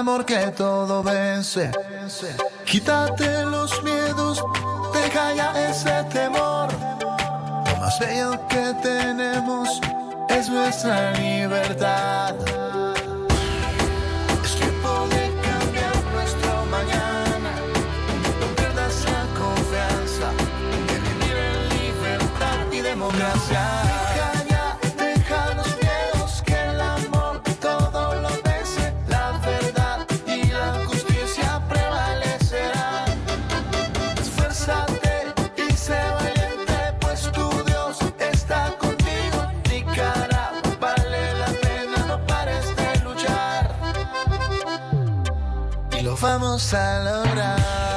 amor que todo vence. Quítate los miedos, deja ya ese temor. Lo más bello que tenemos es nuestra libertad. Es tiempo de cambiar nuestro mañana. No pierdas la confianza de vivir en libertad y democracia. Vamos a lograr.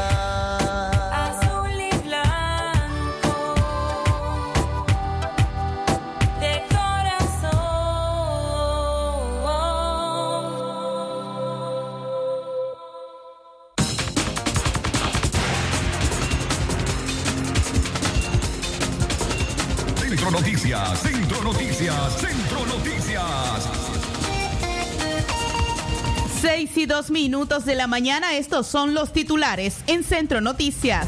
6 y 2 minutos de la mañana, estos son los titulares en Centro Noticias.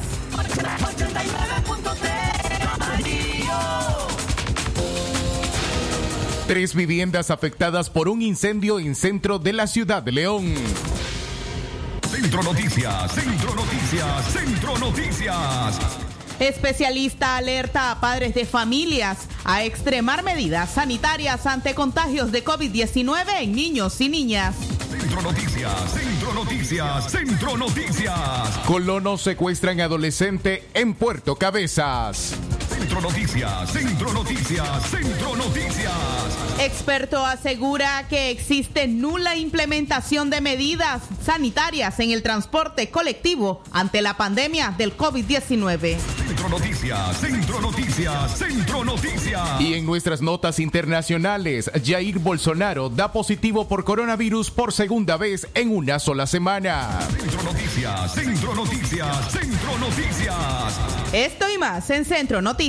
Tres viviendas afectadas por un incendio en centro de la ciudad de León. Centro Noticias, Centro Noticias, Centro Noticias. Especialista alerta a padres de familias a extremar medidas sanitarias ante contagios de COVID-19 en niños y niñas. Centro Noticias, Centro Noticias, Centro Noticias. Colonos secuestran adolescente en Puerto Cabezas. Centro Noticias, Centro Noticias, Centro Noticias. Experto asegura que existe nula implementación de medidas sanitarias en el transporte colectivo ante la pandemia del COVID-19. Centro Noticias, Centro Noticias, Centro Noticias. Y en nuestras notas internacionales, Jair Bolsonaro da positivo por coronavirus por segunda vez en una sola semana. Centro Noticias, Centro Noticias, Centro Noticias. Esto y más en Centro Noticias.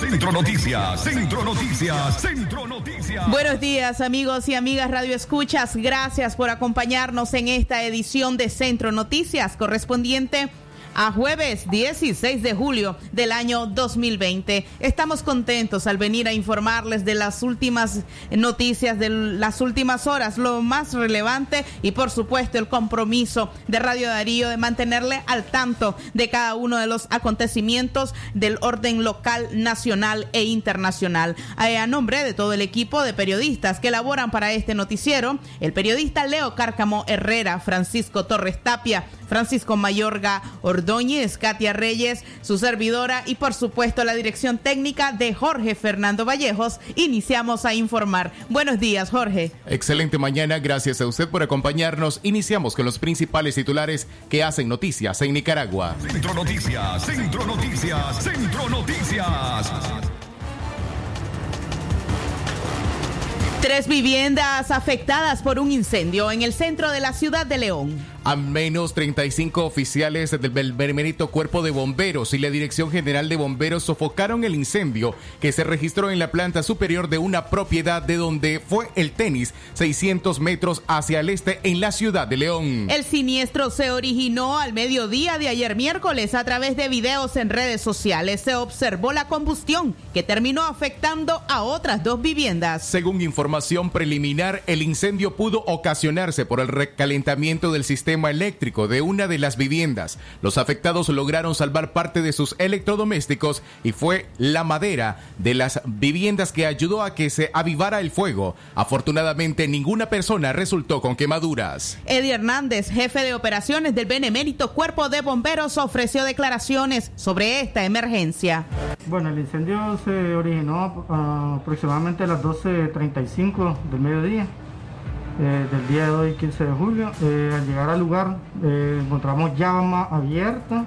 Centro Noticias, Centro Noticias, Centro Noticias. Buenos días amigos y amigas Radio Escuchas. Gracias por acompañarnos en esta edición de Centro Noticias correspondiente a jueves 16 de julio del año 2020. Estamos contentos al venir a informarles de las últimas noticias de las últimas horas, lo más relevante y por supuesto el compromiso de Radio Darío de mantenerle al tanto de cada uno de los acontecimientos del orden local, nacional e internacional. Eh, A nombre de todo el equipo de periodistas que elaboran para este noticiero, el periodista Leo Cárcamo Herrera, Francisco Torres Tapia, Francisco Mayorga Ordóñez, Katia Reyes, su servidora y por supuesto la dirección técnica de Jorge Fernando Vallejos, iniciamos a informar. Buenos días, Jorge. Excelente mañana, gracias a usted por acompañarnos. Iniciamos con los principales titulares que hacen noticias en Nicaragua. Centro Noticias, Centro Noticias, Centro Noticias. Tres viviendas afectadas por un incendio en el centro de la ciudad de León. Al menos 35 oficiales del Benemérito Cuerpo de Bomberos y la Dirección General de Bomberos sofocaron el incendio que se registró en la planta superior de una propiedad de donde fue el tenis 600 metros hacia el este en la ciudad de León. El siniestro se originó al mediodía de ayer miércoles a través de videos en redes sociales. Se observó la combustión que terminó afectando a otras dos viviendas. Según información preliminar, el incendio pudo ocasionarse por el recalentamiento del sistema eléctrico de una de las viviendas. Los afectados lograron salvar parte de sus electrodomésticos y fue la madera de las viviendas que ayudó a que se avivara el fuego. Afortunadamente, ninguna persona resultó con quemaduras. Eddie Hernández, jefe de operaciones del Benemérito Cuerpo de Bomberos, ofreció declaraciones sobre esta emergencia. Bueno, el incendio se originó ah, aproximadamente a las 12.35 del mediodía eh, del día de hoy, 15 de julio. Eh, al llegar al lugar eh, encontramos llama abierta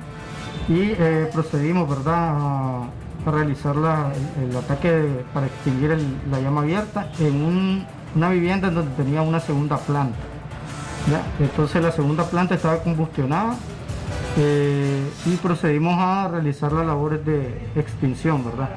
y procedimos ¿verdad? a, realizar la- el, ataque para extinguir la llama abierta en un- una vivienda en donde tenía una segunda planta. Entonces la segunda planta estaba combustionada y procedimos a realizar las labores de extinción, ¿verdad?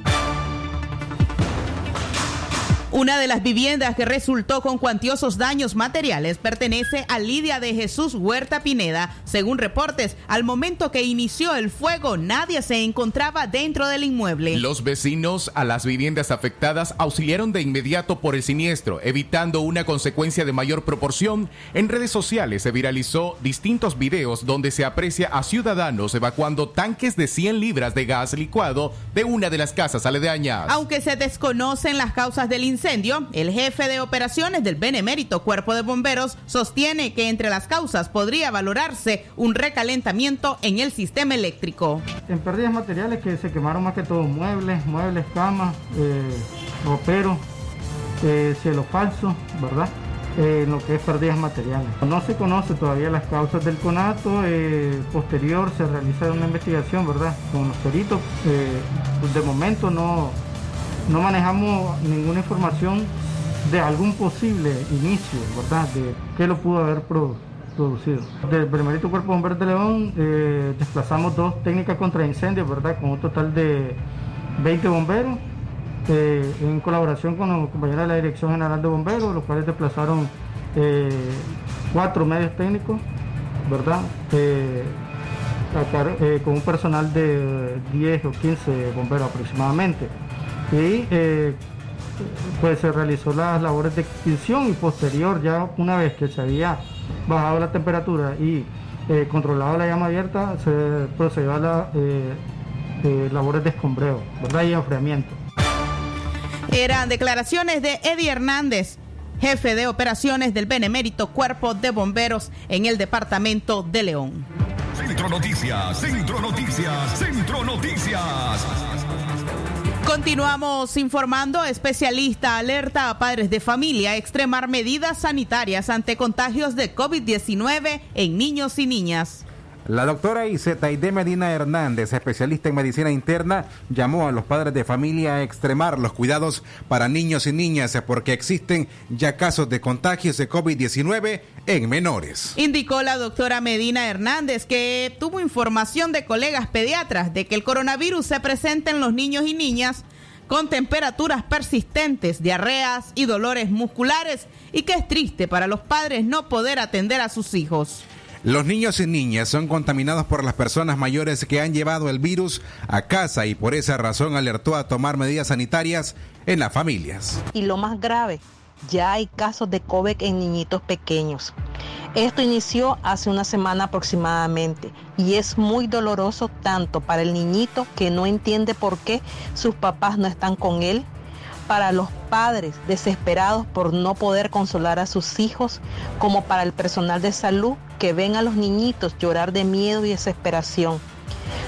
Una de las viviendas que resultó con cuantiosos daños materiales pertenece a Lidia de Jesús Huerta Pineda. Según reportes, al momento que inició el fuego, nadie se encontraba dentro del inmueble. Los vecinos a las viviendas afectadas auxiliaron de inmediato por el siniestro, evitando una consecuencia de mayor proporción. En redes sociales se viralizó distintos videos donde se aprecia a ciudadanos evacuando tanques de 100 libras de gas licuado de una de las casas aledañas. Aunque se desconocen las causas del incendio, el jefe de operaciones del Benemérito Cuerpo de Bomberos sostiene que entre las causas podría valorarse un recalentamiento en el sistema eléctrico. En pérdidas materiales que se quemaron más que todo muebles, muebles, camas, eh, roperos, eh, cielo falso, ¿verdad? Eh, en lo que es pérdidas materiales. No se conoce todavía las causas del conato, eh, posterior se realiza una investigación, ¿verdad? Con los peritos, eh, de momento no, no manejamos ninguna información de algún posible inicio, ¿verdad? De qué lo pudo haber produ- producido. Del Benemérito Cuerpo de de León eh, desplazamos dos técnicas contra incendios, ¿verdad? Con un total de 20 bomberos, eh, en colaboración con los compañeros de la Dirección General de Bomberos, los cuales desplazaron eh, cuatro medios técnicos, ¿verdad? Con un personal de 10 o 15 bomberos aproximadamente. Y eh, pues se realizó las labores de extinción y posterior, ya una vez que se había bajado la temperatura y eh, controlado la llama abierta, se procedió a las labores de escombreo, ¿verdad? Y enfriamiento. Eran declaraciones de Eddie Hernández, jefe de operaciones del Benemérito Cuerpo de Bomberos en el departamento de León. Centro Noticias, Centro Noticias, Centro Noticias. Continuamos informando, especialista alerta a padres de familia extremar medidas sanitarias ante contagios de COVID-19 en niños y niñas. La doctora Isetaide Medina Hernández, especialista en medicina interna, llamó a los padres de familia a extremar los cuidados para niños y niñas porque existen ya casos de contagios de COVID-19 en menores. Indicó la doctora Medina Hernández que tuvo información de colegas pediatras de que el coronavirus se presenta en los niños y niñas con temperaturas persistentes, diarreas y dolores musculares y que es triste para los padres no poder atender a sus hijos. Los niños y niñas son contaminados por las personas mayores que han llevado el virus a casa y por esa razón alertó a tomar medidas sanitarias en las familias. Y lo más grave, ya hay casos de COVID en niñitos pequeños. Esto inició hace una semana aproximadamente y es muy doloroso tanto para el niñito que no entiende por qué sus papás no están con él, para los padres desesperados por no poder consolar a sus hijos, como para el personal de salud que ven a los niñitos llorar de miedo y desesperación.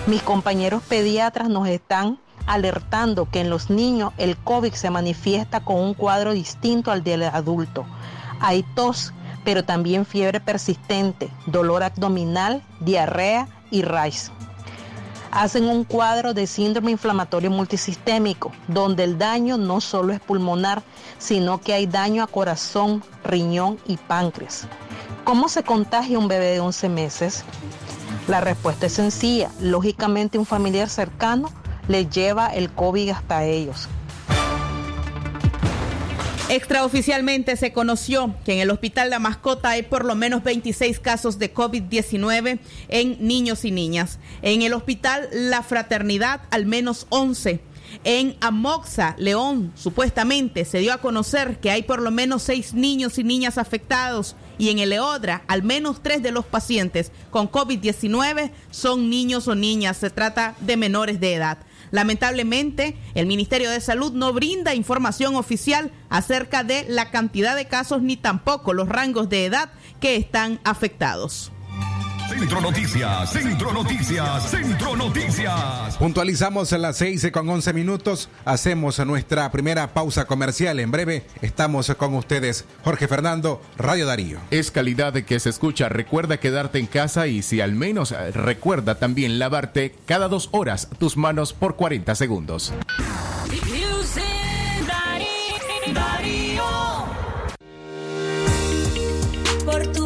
Mis compañeros pediatras nos están alertando que en los niños el COVID se manifiesta con un cuadro distinto al del adulto. Hay tos, pero también fiebre persistente, dolor abdominal, diarrea y raíz. Hacen un cuadro de síndrome inflamatorio multisistémico, donde el daño no solo es pulmonar, sino que hay daño a corazón, riñón y páncreas. ¿Cómo se contagia un bebé de 11 meses? La respuesta es sencilla. Lógicamente un familiar cercano le lleva el COVID hasta ellos. Extraoficialmente se conoció que en el Hospital La Mascota hay por lo menos 26 casos de COVID-19 en niños y niñas. En el Hospital La Fraternidad al menos 11. En Amoxa, León, supuestamente se dio a conocer que hay por lo menos seis niños y niñas afectados y en el Eodra al menos tres de los pacientes con COVID-19 son niños o niñas. Se trata de menores de edad. Lamentablemente, el Ministerio de Salud no brinda información oficial acerca de la cantidad de casos ni tampoco los rangos de edad que están afectados. Centro Noticias, Centro Noticias, Centro Noticias. Puntualizamos a las 6 con 11 minutos. Hacemos nuestra primera pausa comercial. En breve estamos con ustedes. Jorge Fernando, Radio Darío. Es calidad de que se escucha. Recuerda quedarte en casa y si al menos eh, recuerda también lavarte cada dos horas tus manos por 40 segundos. Por tu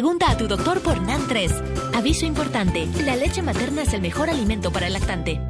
Pregunta a tu doctor por NAN3. Aviso importante, la leche materna es el mejor alimento para el lactante.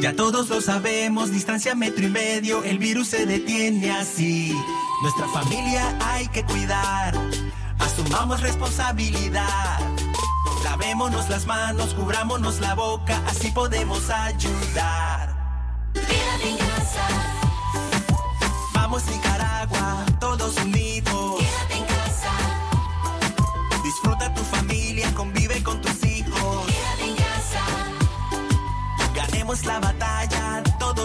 Ya todos lo sabemos, distancia metro y medio, el virus se detiene así. Nuestra familia hay que cuidar, asumamos responsabilidad. Lavémonos las manos, cubrámonos la boca, así podemos ayudar. Quédate en casa. Vamos Nicaragua, todos unidos. Quédate en casa. Disfruta tu familia, convive con tus hijos. Quédate en casa. Ganemos la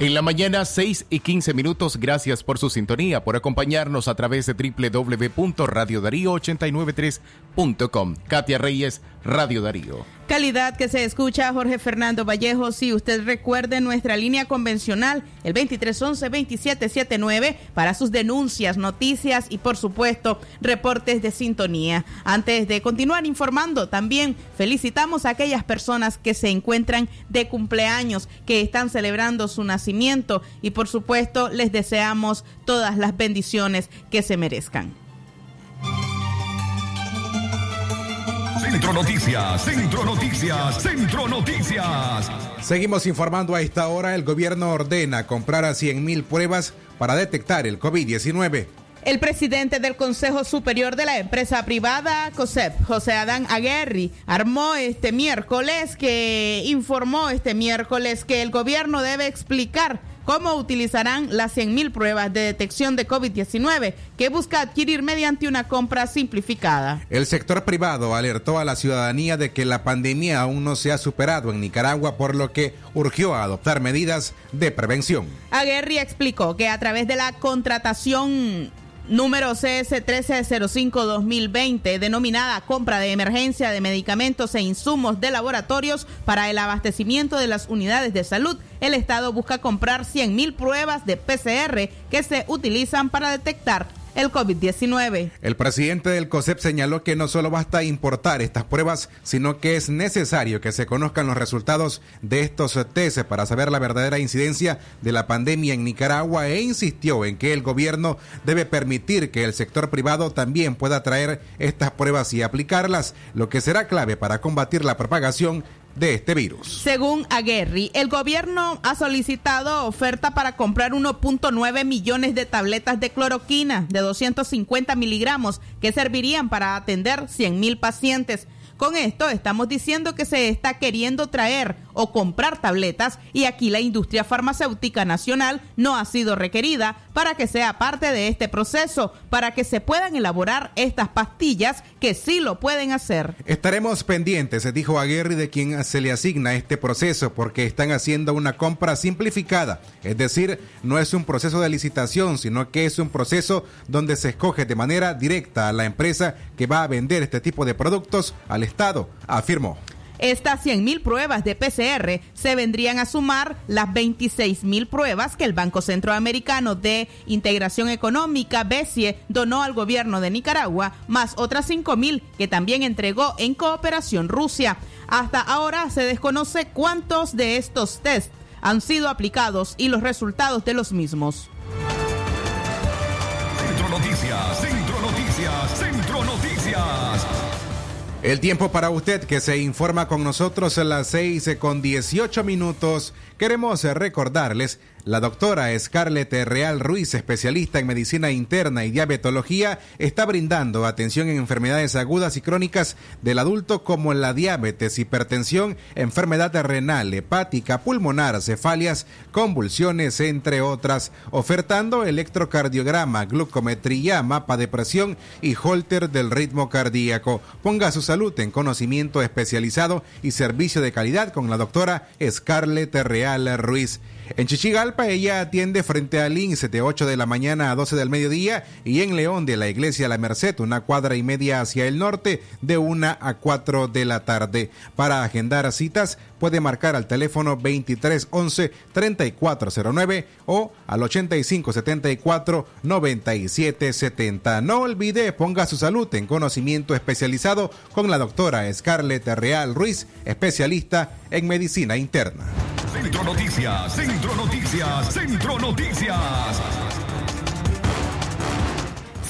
En la mañana, 6 y 15 minutos. Gracias por su sintonía, por acompañarnos a través de www.radiodarío893.com. Katia Reyes, Radio Darío. Calidad que se escucha Jorge Fernando Vallejo. Si usted recuerde nuestra línea convencional, el 2311-2779, para sus denuncias, noticias y, por supuesto, reportes de sintonía. Antes de continuar informando, también felicitamos a aquellas personas que se encuentran de cumpleaños, que están celebrando su nacimiento y, por supuesto, les deseamos todas las bendiciones que se merezcan. Centro Noticias, Centro Noticias, Centro Noticias. Seguimos informando a esta hora. El gobierno ordena comprar a 100 mil pruebas para detectar el COVID-19. El presidente del Consejo Superior de la empresa privada COSEP, José Adán Aguerri, armó este miércoles que informó este miércoles que el gobierno debe explicar cómo utilizarán las 100.000 pruebas de detección de COVID-19 que busca adquirir mediante una compra simplificada. El sector privado alertó a la ciudadanía de que la pandemia aún no se ha superado en Nicaragua, por lo que urgió a adoptar medidas de prevención. Aguerri explicó que a través de la contratación número CS 1305-2020, denominada compra de emergencia de medicamentos e insumos de laboratorios para el abastecimiento de las unidades de salud, el Estado busca comprar 100.000 pruebas de PCR que se utilizan para detectar el COVID-19. El presidente del COSEP señaló que no solo basta importar estas pruebas, sino que es necesario que se conozcan los resultados de estos test para saber la verdadera incidencia de la pandemia en Nicaragua e insistió en que el gobierno debe permitir que el sector privado también pueda traer estas pruebas y aplicarlas, lo que será clave para combatir la propagación de este virus. Según Aguerri, el gobierno ha solicitado oferta para comprar 1.9 millones de tabletas de cloroquina de 250 miligramos que servirían para atender 100 mil pacientes. Con esto estamos diciendo que se está queriendo traer o comprar tabletas y aquí la industria farmacéutica nacional no ha sido requerida para que sea parte de este proceso, para que se puedan elaborar estas pastillas que sí lo pueden hacer. Estaremos pendientes, dijo Aguirre, de quien se le asigna este proceso porque están haciendo una compra simplificada, es decir, no es un proceso de licitación, sino que es un proceso donde se escoge de manera directa a la empresa que va a vender este tipo de productos al Estado, afirmó. Estas 100.000 pruebas de PCR se vendrían a sumar las 26.000 pruebas que el Banco Centroamericano de Integración Económica, BESIE, donó al gobierno de Nicaragua, más otras 5.000 que también entregó en cooperación Rusia. Hasta ahora se desconoce cuántos de estos test han sido aplicados y los resultados de los mismos. Centro Noticias, Centro Noticias, Centro Noticias. El tiempo para usted que se informa con nosotros a las 6 con 18 minutos. Queremos recordarles la doctora Scarlett Real Ruiz, especialista en medicina interna y diabetología, está brindando atención en enfermedades agudas y crónicas del adulto como la diabetes, hipertensión, enfermedad renal, hepática, pulmonar, cefalias, convulsiones, entre otras, ofertando electrocardiograma, glucometría, mapa de presión y holter del ritmo cardíaco. Ponga su salud en conocimiento especializado y servicio de calidad con la doctora Scarlett Real Ruiz. En Chichigalpa ella atiende frente al INSE de 8 de la mañana a 12 del mediodía y en León de la Iglesia La Merced, una cuadra y media hacia el norte, de 1 a 4 de la tarde. Para agendar citas puede marcar al teléfono 2311 3409 o al 8574 9770. No olvide, ponga su salud en conocimiento especializado con la doctora Scarlett Real Ruiz, especialista en medicina interna. Centro Noticias, Centro Noticias, Centro Noticias.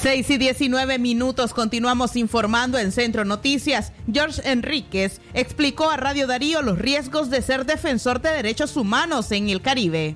6 y 19 minutos continuamos informando en Centro Noticias. George Enríquez explicó a Radio Darío los riesgos de ser defensor de derechos humanos en el Caribe.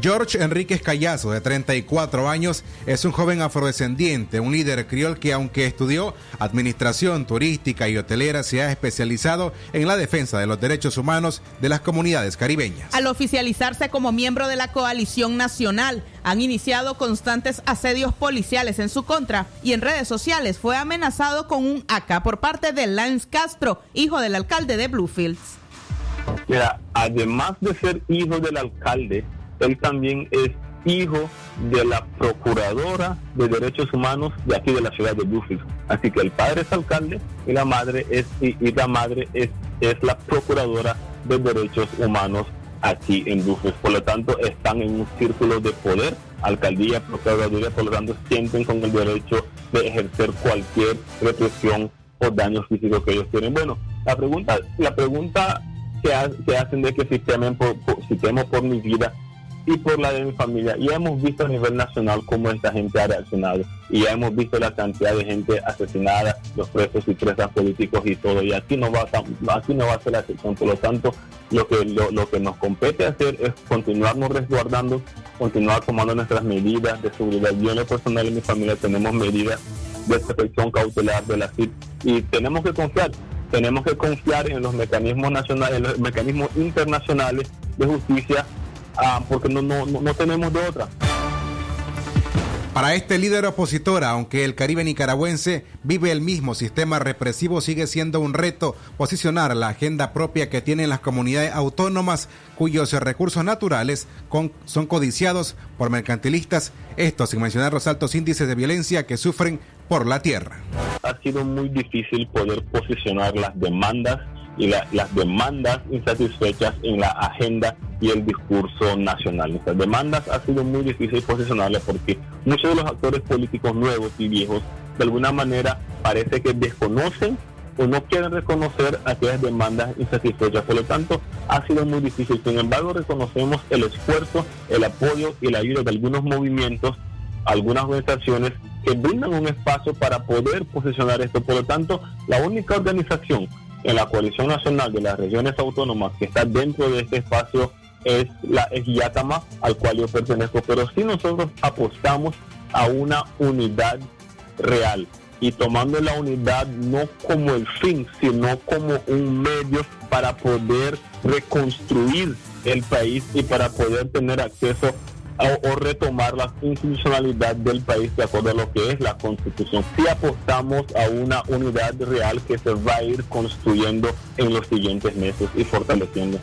George Enríquez Callazo, de 34 años, es un joven afrodescendiente, un líder criol que aunque estudió administración turística y hotelera, se ha especializado en la defensa de los derechos humanos de las comunidades caribeñas. Al oficializarse como miembro de la coalición nacional, han iniciado constantes asedios policiales en su contra y en redes sociales fue amenazado con un AK por parte de Lance Castro, hijo del alcalde de Bluefields. Mira, además de ser hijo del alcalde, él también es hijo de la procuradora de derechos humanos de aquí de la ciudad de Bluefield. Así que el padre es alcalde y la madre es y, la madre es, es la procuradora de derechos humanos aquí en Bluefield. Por lo tanto, están en un círculo de poder, alcaldía, procuraduría, por lo tanto, sienten con el derecho de ejercer cualquier represión o daño físico que ellos tienen. Bueno, la pregunta, la pregunta que hacen de que si temen por, por- si temo por mi vida, y por la de mi familia. Y hemos visto a nivel nacional cómo esta gente ha reaccionado. Y ya hemos visto la cantidad de gente asesinada, los presos y presas políticos y todo. Y aquí no va a, aquí no va a ser la excepción. Por lo tanto, lo que, lo, que nos compete hacer es continuarnos resguardando, continuar tomando nuestras medidas de seguridad. Yo en lo personal y mi familia tenemos medidas de protección cautelar de la CIP y tenemos que confiar tenemos que confiar en los mecanismos nacionales, en los mecanismos internacionales de justicia, ah, porque no, no, no tenemos de otra. Para este líder opositor, aunque el Caribe nicaragüense vive el mismo sistema represivo, sigue siendo un reto posicionar la agenda propia que tienen las comunidades autónomas cuyos recursos naturales con, son codiciados por mercantilistas, esto sin mencionar los altos índices de violencia que sufren por la tierra. Ha sido muy difícil poder posicionar las demandas y las demandas insatisfechas en la agenda y el discurso nacional. Estas demandas ha sido muy difícil posicionarlas porque muchos de los actores políticos nuevos y viejos de alguna manera parece que desconocen o no quieren reconocer aquellas demandas insatisfechas. Por lo tanto, ha sido muy difícil. Sin embargo, reconocemos el esfuerzo, el apoyo y la ayuda de algunos movimientos, algunas organizaciones que brindan un espacio para poder posicionar esto. Por lo tanto, la única organización en la coalición nacional de las regiones autónomas que está dentro de este espacio es la es Yatama, al cual yo pertenezco, pero si nosotros apostamos a una unidad real. Y tomando la unidad no como el fin, sino como un medio para poder reconstruir el país y para poder tener acceso o, retomar la institucionalidad del país de acuerdo a lo que es la constitución. Si apostamos a una unidad real que se va a ir construyendo en los siguientes meses y fortaleciendo.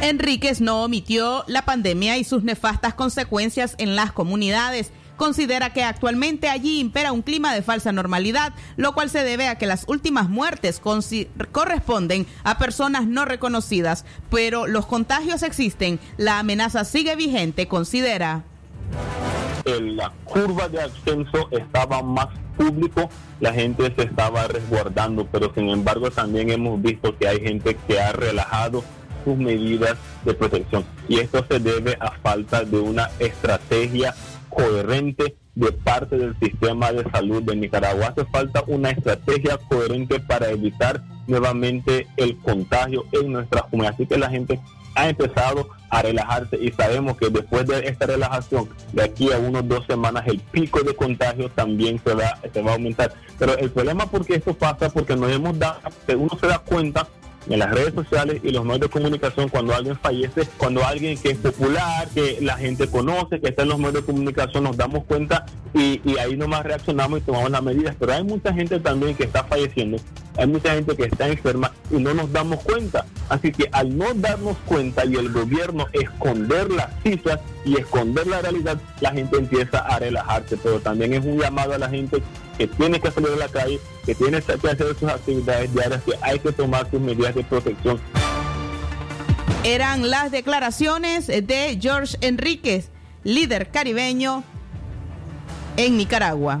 Enríquez no omitió la pandemia y sus nefastas consecuencias en las comunidades considera que actualmente allí impera un clima de falsa normalidad, lo cual se debe a que las últimas muertes corresponden a personas no reconocidas, pero los contagios existen, la amenaza sigue vigente, considera. La curva de ascenso estaba más público, la gente se estaba resguardando, pero sin embargo también hemos visto que hay gente que ha relajado sus medidas de protección y esto se debe a falta de una estrategia coherente de parte del sistema de salud de Nicaragua. Hace falta una estrategia coherente para evitar nuevamente el contagio en nuestra comunidad. Así que la gente ha empezado a relajarse y sabemos que después de esta relajación, de aquí a unos dos semanas, el pico de contagio también se va, se va a aumentar. Pero el problema porque esto pasa, porque nos hemos dado, uno se da cuenta en las redes sociales y los medios de comunicación cuando alguien fallece, cuando alguien que es popular, que la gente conoce, que está en los medios de comunicación, nos damos cuenta y, y ahí nomás reaccionamos y tomamos las medidas. Pero hay mucha gente también que está falleciendo, hay mucha gente que está enferma y no nos damos cuenta. Así que al no darnos cuenta y el gobierno esconder las cifras y esconder la realidad, la gente empieza a relajarse. Pero también es un llamado a la gente que tiene que salir a la calle, que tiene que hacer sus actividades diarias, que hay que tomar sus medidas de protección. Eran las declaraciones de George Enríquez, líder caribeño en Nicaragua.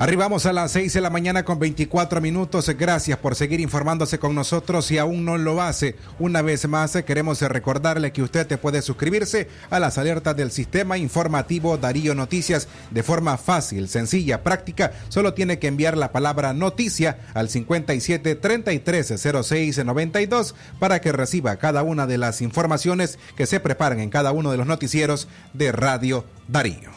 Arribamos a las 6 de la mañana con 24 minutos. Gracias por seguir informándose con nosotros. Si aún no lo hace, una vez más queremos recordarle que usted te puede suscribirse a las alertas del sistema informativo Darío Noticias de forma fácil, sencilla, práctica. Solo tiene que enviar la palabra noticia al 57 33 06 92 para que reciba cada una de las informaciones que se preparan en cada uno de los noticieros de Radio Darío.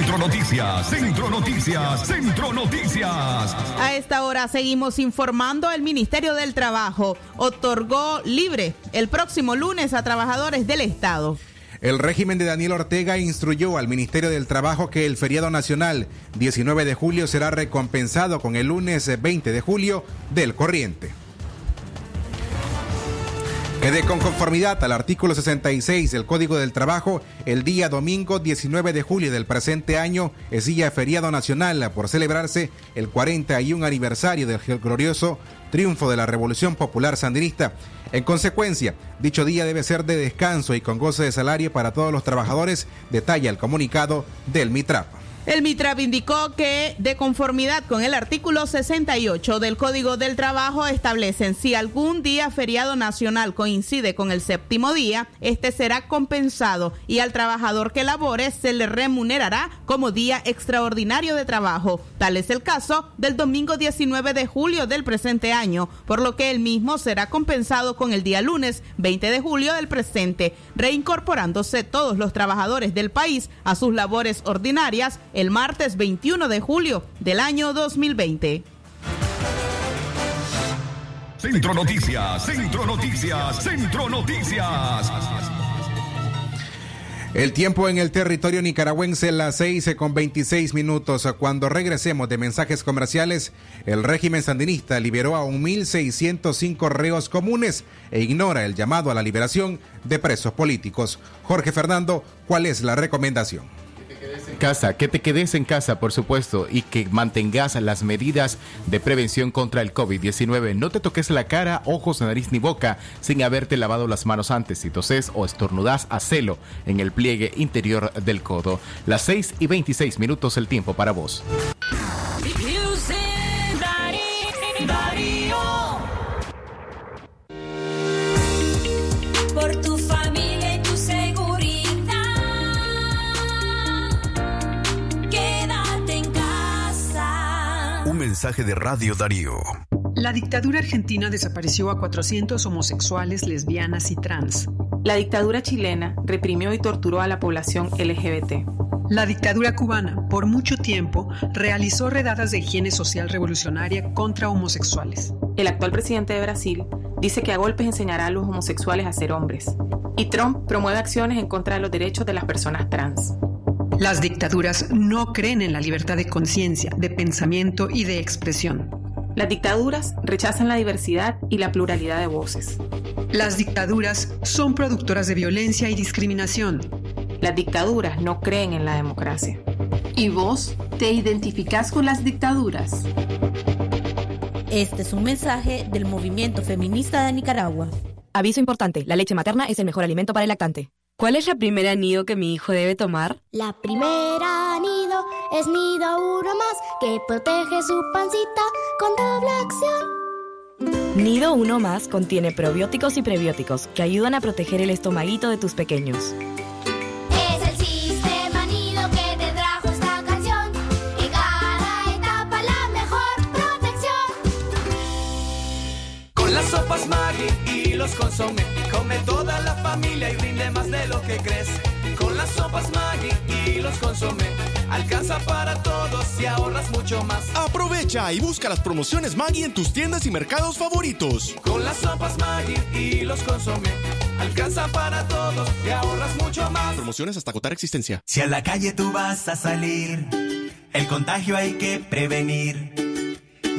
Centro Noticias, Centro Noticias, Centro Noticias. A esta hora seguimos informando. El Ministerio del Trabajo otorgó libre el próximo lunes a trabajadores del Estado. El régimen de Daniel Ortega instruyó al Ministerio del Trabajo que el feriado nacional 19 de julio será recompensado con el lunes 20 de julio del corriente. Quede con conformidad al artículo 66 del Código del Trabajo, el día domingo 19 de julio del presente año es día feriado nacional por celebrarse el 41 aniversario del glorioso triunfo de la Revolución Popular Sandinista. En consecuencia, dicho día debe ser de descanso y con goce de salario para todos los trabajadores, detalla el comunicado del MITRAP. El MITRAP indicó que, de conformidad con el artículo 68 del Código del Trabajo, establecen si algún día feriado nacional coincide con el séptimo día, este será compensado y al trabajador que labore se le remunerará como día extraordinario de trabajo. Tal es el caso del domingo 19 de julio del presente año, por lo que el mismo será compensado con el día lunes 20 de julio del presente, reincorporándose todos los trabajadores del país a sus labores ordinarias el martes 21 de julio del año 2020. Centro Noticias, Centro Noticias, Centro Noticias. El tiempo en el territorio nicaragüense, las 6 con 26 minutos. Cuando regresemos de mensajes comerciales, el régimen sandinista liberó a 1.605 reos comunes e ignora el llamado a la liberación de presos políticos. Jorge Fernando, ¿cuál es la recomendación? Casa, que te quedes en casa, por supuesto, y que mantengas las medidas de prevención contra el COVID-19. No te toques la cara, ojos, nariz ni boca sin haberte lavado las manos antes. Si toses o estornudas, hacelo en el pliegue interior del codo. Las 6 y 26 minutos el tiempo para vos. Mensaje de Radio Darío. La dictadura argentina desapareció a 400 homosexuales, lesbianas y trans. La dictadura chilena reprimió y torturó a la población LGBT. La dictadura cubana, por mucho tiempo, realizó redadas de higiene social revolucionaria contra homosexuales. El actual presidente de Brasil dice que a golpes enseñará a los homosexuales a ser hombres. Y Trump promueve acciones en contra de los derechos de las personas trans. Las dictaduras no creen en la libertad de conciencia, de pensamiento y de expresión. Las dictaduras rechazan la diversidad y la pluralidad de voces. Las dictaduras son productoras de violencia y discriminación. Las dictaduras no creen en la democracia. ¿Y vos te identificás con las dictaduras? Este es un mensaje del movimiento feminista de Nicaragua. Aviso importante, la leche materna es el mejor alimento para el lactante. ¿Cuál es la primera nido que mi hijo debe tomar? La primera nido es nido uno más que protege su pancita con doble acción. Nido 1 más contiene probióticos y prebióticos que ayudan a proteger el estomaguito de tus pequeños. Sopas Maggi y los consomé, come toda la familia y rinde más de lo que crees. Con las sopas Maggi y los consomé, alcanza para todos y ahorras mucho más. Aprovecha y busca las promociones Maggi en tus tiendas y mercados favoritos. Con las sopas Maggi y los consomé, alcanza para todos y ahorras mucho más. Promociones hasta agotar existencia. Si a la calle tú vas a salir, el contagio hay que prevenir.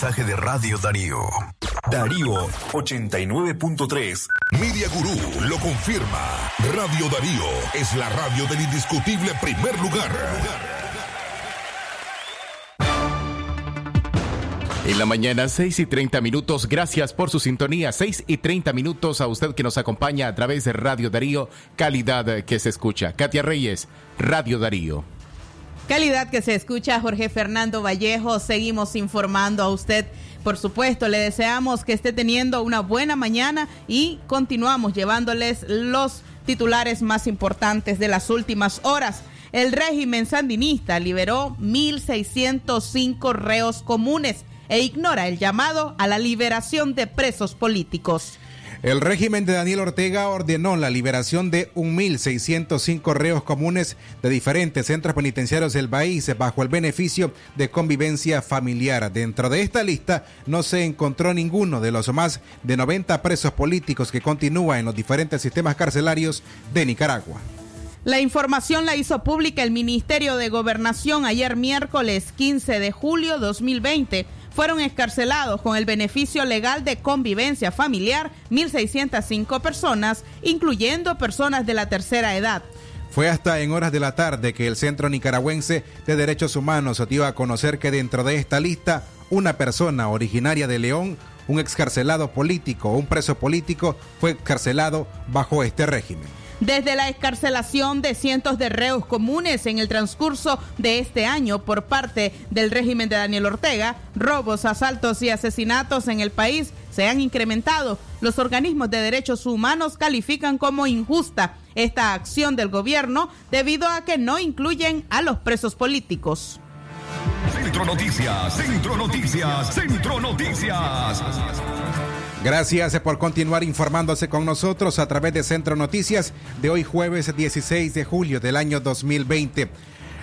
Mensaje de Radio Darío. Darío 89.3. Media Gurú lo confirma. Radio Darío es la radio del indiscutible primer lugar. En la mañana, 6 y 30 minutos. Gracias por su sintonía. 6 y 30 minutos a usted que nos acompaña a través de Radio Darío. Calidad que se escucha. Katia Reyes, Radio Darío. Calidad que se escucha, Jorge Fernando Vallejo. Seguimos informando a usted. Por supuesto, le deseamos que esté teniendo una buena mañana y continuamos llevándoles los titulares más importantes de las últimas horas. El régimen sandinista liberó 1.605 reos comunes e ignora el llamado a la liberación de presos políticos. El régimen de Daniel Ortega ordenó la liberación de 1.605 reos comunes de diferentes centros penitenciarios del país bajo el beneficio de convivencia familiar. Dentro de esta lista no se encontró ninguno de los más de 90 presos políticos que continúan en los diferentes sistemas carcelarios de Nicaragua. La información la hizo pública el Ministerio de Gobernación ayer miércoles 15 de julio 2020 fueron escarcelados con el beneficio legal de convivencia familiar 1.605 personas, incluyendo personas de la tercera edad. Fue hasta en horas de la tarde que el Centro Nicaragüense de Derechos Humanos dio a conocer que dentro de esta lista, una persona originaria de León, un excarcelado político un preso político, fue excarcelado bajo este régimen. Desde la escarcelación de cientos de reos comunes en el transcurso de este año por parte del régimen de Daniel Ortega, robos, asaltos y asesinatos en el país se han incrementado. Los organismos de derechos humanos califican como injusta esta acción del gobierno debido a que no incluyen a los presos políticos. Centro Noticias, Centro Noticias, Centro Noticias. Gracias por continuar informándose con nosotros a través de Centro Noticias de hoy jueves 16 de julio del año 2020.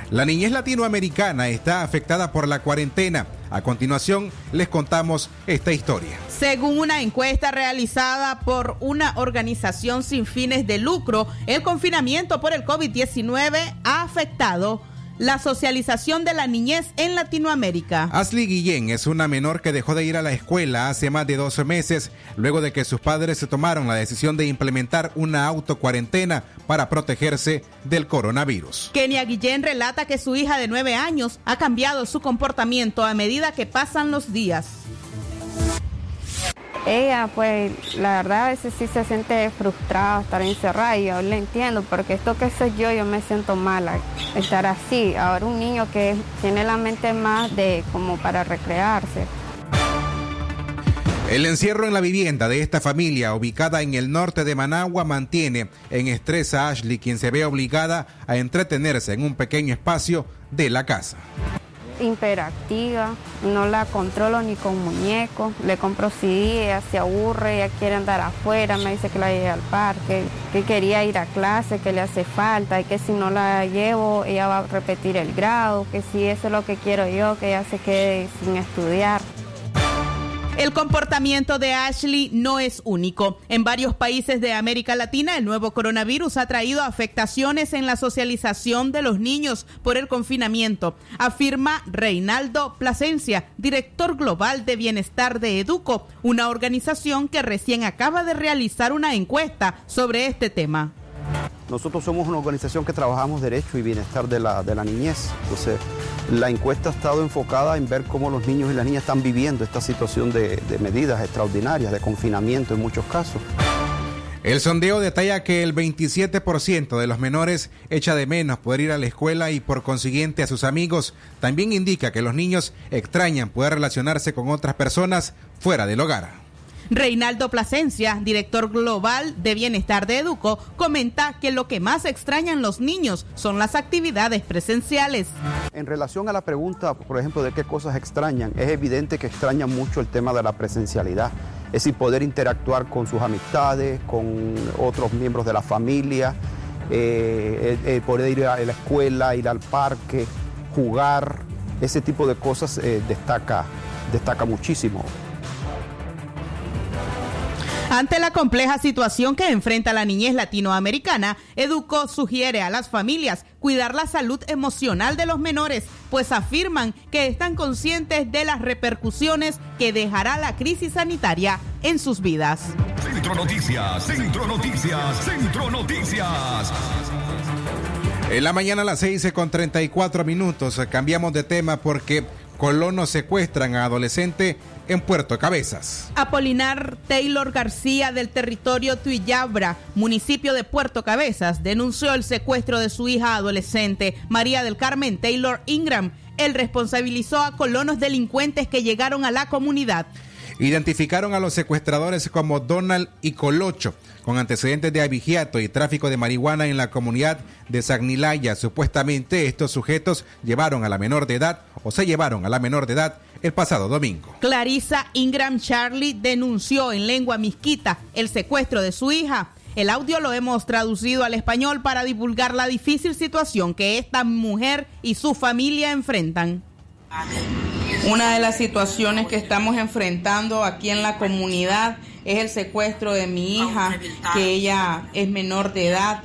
La niñez latinoamericana está afectada por la cuarentena. A continuación les contamos esta historia. Según una encuesta realizada por una organización sin fines de lucro, el confinamiento por el COVID-19 ha afectado la socialización de la niñez en Latinoamérica. Ashley Guillén es una menor que dejó de ir a la escuela hace más de 12 meses, luego de que sus padres se tomaron la decisión de implementar una autocuarentena para protegerse del coronavirus. Kenia Guillén relata que su hija de 9 años ha cambiado su comportamiento a medida que pasan los días. Ella, pues, la verdad a veces sí se siente frustrada estar encerrada y yo le entiendo, porque esto que soy yo, yo me siento mala estar así. Ahora un niño que tiene la mente más de como para recrearse. El encierro en la vivienda de esta familia, ubicada en el norte de Managua, mantiene en estrés a Ashley, quien se ve obligada a entretenerse en un pequeño espacio de la casa hiperactiva, no la controlo ni con muñecos, le compro CD, ella se aburre, ella quiere andar afuera, me dice que la lleve al parque, que quería ir a clase, que le hace falta y que si no la llevo ella va a repetir el grado, que si eso es lo que quiero yo, que ella se quede sin estudiar. El comportamiento de Ashley no es único. En varios países de América Latina, el nuevo coronavirus ha traído afectaciones en la socialización de los niños por el confinamiento, afirma Reinaldo Plasencia, director global de bienestar de Educo, una organización que recién acaba de realizar una encuesta sobre este tema. Nosotros somos una organización que trabajamos derecho y bienestar de la, de la niñez. Entonces, la encuesta ha estado enfocada en ver cómo los niños y las niñas están viviendo esta situación de, de medidas extraordinarias, de confinamiento en muchos casos. El sondeo detalla que el 27% de los menores echa de menos poder ir a la escuela y por consiguiente a sus amigos. También indica que los niños extrañan poder relacionarse con otras personas fuera del hogar. Reinaldo Plasencia, director global de bienestar de Educo, comenta que lo que más extrañan los niños son las actividades presenciales. En relación a la pregunta, por ejemplo, de qué cosas extrañan, es evidente que extrañan mucho el tema de la presencialidad, es decir, poder interactuar con sus amistades, con otros miembros de la familia, eh, eh, poder ir a la escuela, ir al parque, jugar, ese tipo de cosas eh, destaca, destaca muchísimo. Ante la compleja situación que enfrenta la niñez latinoamericana, Educo sugiere a las familias cuidar la salud emocional de los menores, pues afirman que están conscientes de las repercusiones que dejará la crisis sanitaria en sus vidas. Centro Noticias, Centro Noticias, Centro Noticias. En la mañana a las 6 con 34 minutos cambiamos de tema porque colonos secuestran a adolescente en Puerto Cabezas. Apolinar Taylor García del territorio Tuyabra, municipio de Puerto Cabezas, denunció el secuestro de su hija adolescente, María del Carmen Taylor Ingram. Él responsabilizó a colonos delincuentes que llegaron a la comunidad. Identificaron a los secuestradores como Donald y Colocho, con antecedentes de abigiato y tráfico de marihuana en la comunidad de Sagnilaya. Supuestamente estos sujetos llevaron a la menor de edad o se llevaron a la menor de edad el pasado domingo. Clarissa Ingram Charlie denunció en lengua misquita el secuestro de su hija. El audio lo hemos traducido al español para divulgar la difícil situación que esta mujer y su familia enfrentan. Una de las situaciones que estamos enfrentando aquí en la comunidad es el secuestro de mi hija, que ella es menor de edad.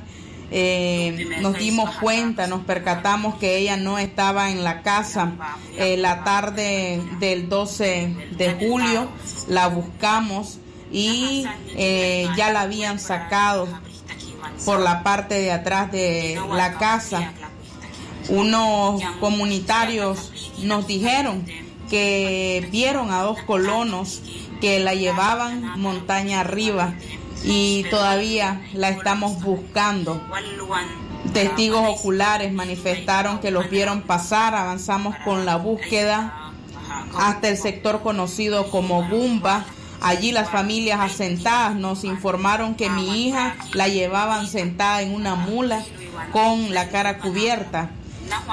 Eh, nos dimos cuenta, nos percatamos que ella no estaba en la casa eh, la tarde del 12 de julio, la buscamos y eh, ya la habían sacado por la parte de atrás de la casa. Unos comunitarios nos dijeron que vieron a dos colonos que la llevaban montaña arriba y todavía la estamos buscando. Testigos oculares manifestaron que los vieron pasar, avanzamos con la búsqueda hasta el sector conocido como Gumba. Allí las familias asentadas nos informaron que mi hija la llevaban sentada en una mula con la cara cubierta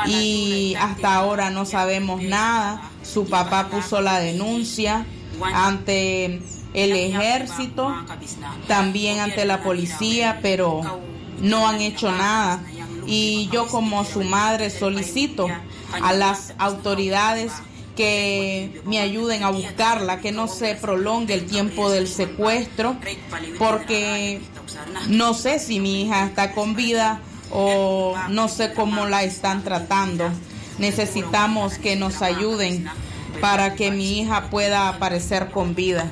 y hasta ahora no sabemos nada. Su papá puso la denuncia ante el ejército, también ante la policía, pero no han hecho nada. Y yo como su madre solicito a las autoridades que me ayuden a buscarla, que no se prolongue el tiempo del secuestro, porque no sé si mi hija está con vida o no sé cómo la están tratando. Necesitamos que nos ayuden para que mi hija pueda aparecer con vida.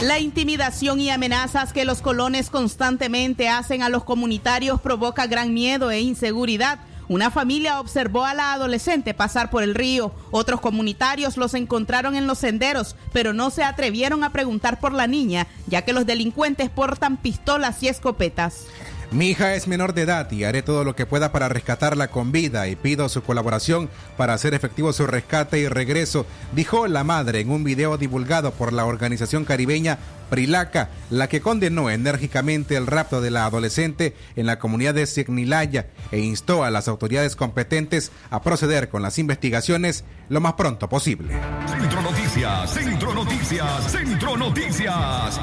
La intimidación y amenazas que los colones constantemente hacen a los comunitarios provoca gran miedo e inseguridad. Una familia observó a la adolescente pasar por el río. Otros comunitarios los encontraron en los senderos, pero no se atrevieron a preguntar por la niña, ya que los delincuentes portan pistolas y escopetas. Mi hija es menor de edad y haré todo lo que pueda para rescatarla con vida y pido su colaboración para hacer efectivo su rescate y regreso, dijo la madre en un video divulgado por la organización caribeña Prilaca, la que condenó enérgicamente el rapto de la adolescente en la comunidad de Signilaya e instó a las autoridades competentes a proceder con las investigaciones lo más pronto posible. Centro Noticias, Centro Noticias, Centro Noticias.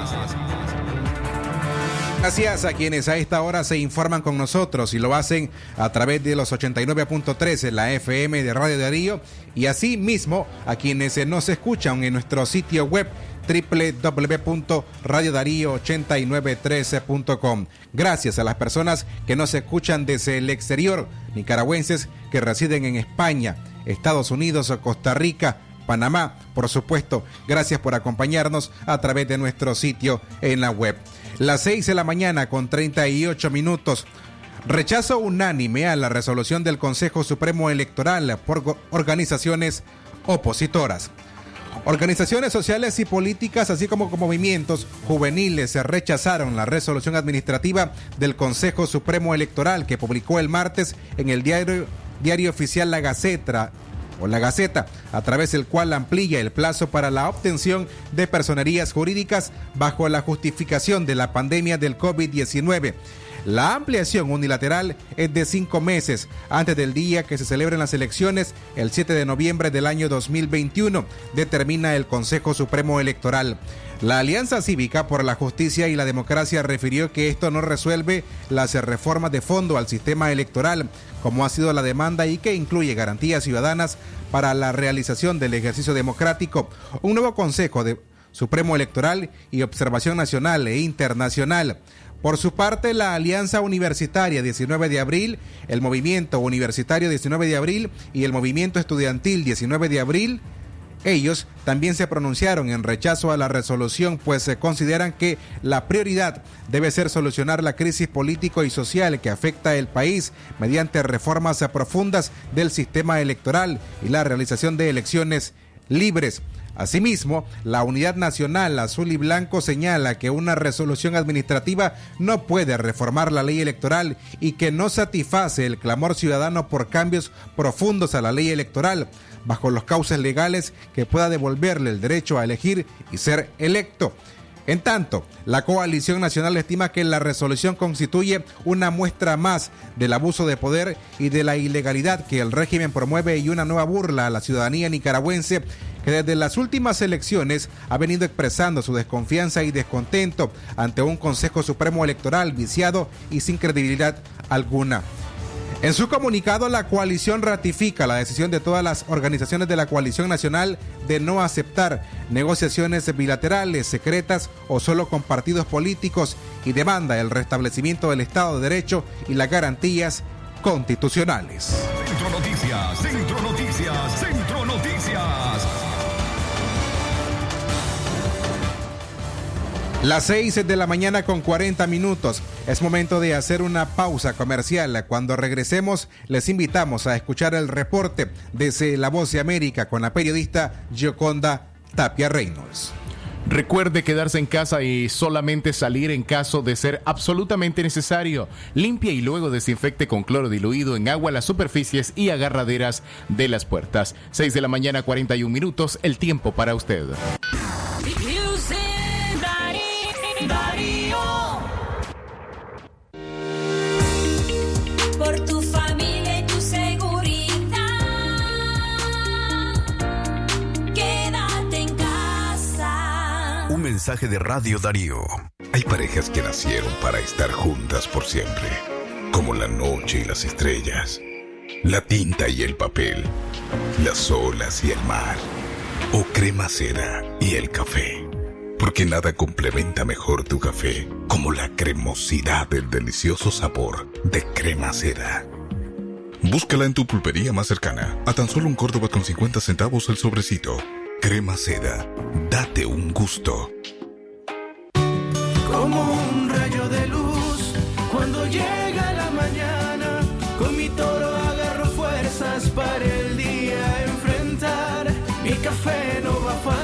Gracias a quienes a esta hora se informan con nosotros y lo hacen a través de los 89.3 en la FM de Radio Darío y así mismo a quienes nos escuchan en nuestro sitio web www.radiodarío8913.com. Gracias a las personas que nos escuchan desde el exterior, nicaragüenses que residen en España, Estados Unidos, Costa Rica, Panamá, por supuesto. Gracias por acompañarnos a través de nuestro sitio en la web. Las 6 de la mañana con 38 minutos. Rechazo unánime a la resolución del Consejo Supremo Electoral por organizaciones opositoras. Organizaciones sociales y políticas, así como movimientos juveniles, rechazaron la resolución administrativa del Consejo Supremo Electoral que publicó el martes en el diario, diario oficial La Gaceta o la Gaceta, a través del cual amplía el plazo para la obtención de personerías jurídicas bajo la justificación de la pandemia del COVID-19. La ampliación unilateral es de cinco meses antes del día que se celebren las elecciones, el 7 de noviembre del año 2021, determina el Consejo Supremo Electoral. La Alianza Cívica por la Justicia y la Democracia refirió que esto no resuelve las reformas de fondo al sistema electoral, como ha sido la demanda y que incluye garantías ciudadanas para la realización del ejercicio democrático, un nuevo Consejo de Supremo Electoral y Observación Nacional e Internacional. Por su parte, la Alianza Universitaria 19 de abril, el Movimiento Universitario 19 de abril y el Movimiento Estudiantil 19 de abril ellos también se pronunciaron en rechazo a la resolución, pues se consideran que la prioridad debe ser solucionar la crisis político y social que afecta al país mediante reformas profundas del sistema electoral y la realización de elecciones libres. Asimismo, la Unidad Nacional Azul y Blanco señala que una resolución administrativa no puede reformar la ley electoral y que no satisface el clamor ciudadano por cambios profundos a la ley electoral bajo los cauces legales que pueda devolverle el derecho a elegir y ser electo. En tanto, la coalición nacional estima que la resolución constituye una muestra más del abuso de poder y de la ilegalidad que el régimen promueve y una nueva burla a la ciudadanía nicaragüense que desde las últimas elecciones ha venido expresando su desconfianza y descontento ante un Consejo Supremo Electoral viciado y sin credibilidad alguna. En su comunicado, la coalición ratifica la decisión de todas las organizaciones de la coalición nacional de no aceptar negociaciones bilaterales, secretas o solo con partidos políticos y demanda el restablecimiento del Estado de Derecho y las garantías constitucionales. Las 6 de la mañana con 40 minutos. Es momento de hacer una pausa comercial. Cuando regresemos, les invitamos a escuchar el reporte desde La Voz de América con la periodista Gioconda Tapia Reynolds. Recuerde quedarse en casa y solamente salir en caso de ser absolutamente necesario. Limpie y luego desinfecte con cloro diluido en agua las superficies y agarraderas de las puertas. 6 de la mañana 41 minutos, el tiempo para usted. Por tu familia y tu seguridad. Quédate en casa. Un mensaje de Radio Darío. Hay parejas que nacieron para estar juntas por siempre, como la noche y las estrellas, la tinta y el papel, las olas y el mar, o crema cera y el café. Porque nada complementa mejor tu café como la cremosidad del delicioso sabor de crema cera. Búscala en tu pulpería más cercana, a tan solo un Córdoba con 50 centavos el sobrecito. Crema seda, date un gusto. Como un rayo de luz cuando llega la mañana. Con mi toro agarro fuerzas para el día enfrentar. Mi café no va a con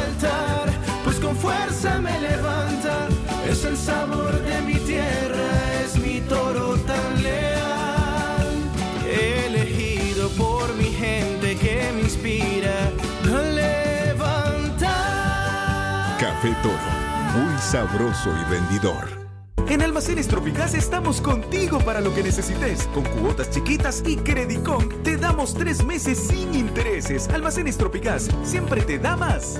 fuerza me levanta. Es el sabor de mi tierra, es mi toro tan leal. Elegido por mi gente que me inspira a levantar. Café Toro, muy sabroso y rendidor. En Almacenes Tropicás estamos contigo para lo que necesites. Con cuotas chiquitas y Credicon te damos tres meses sin intereses. Almacenes Tropicás siempre te da más.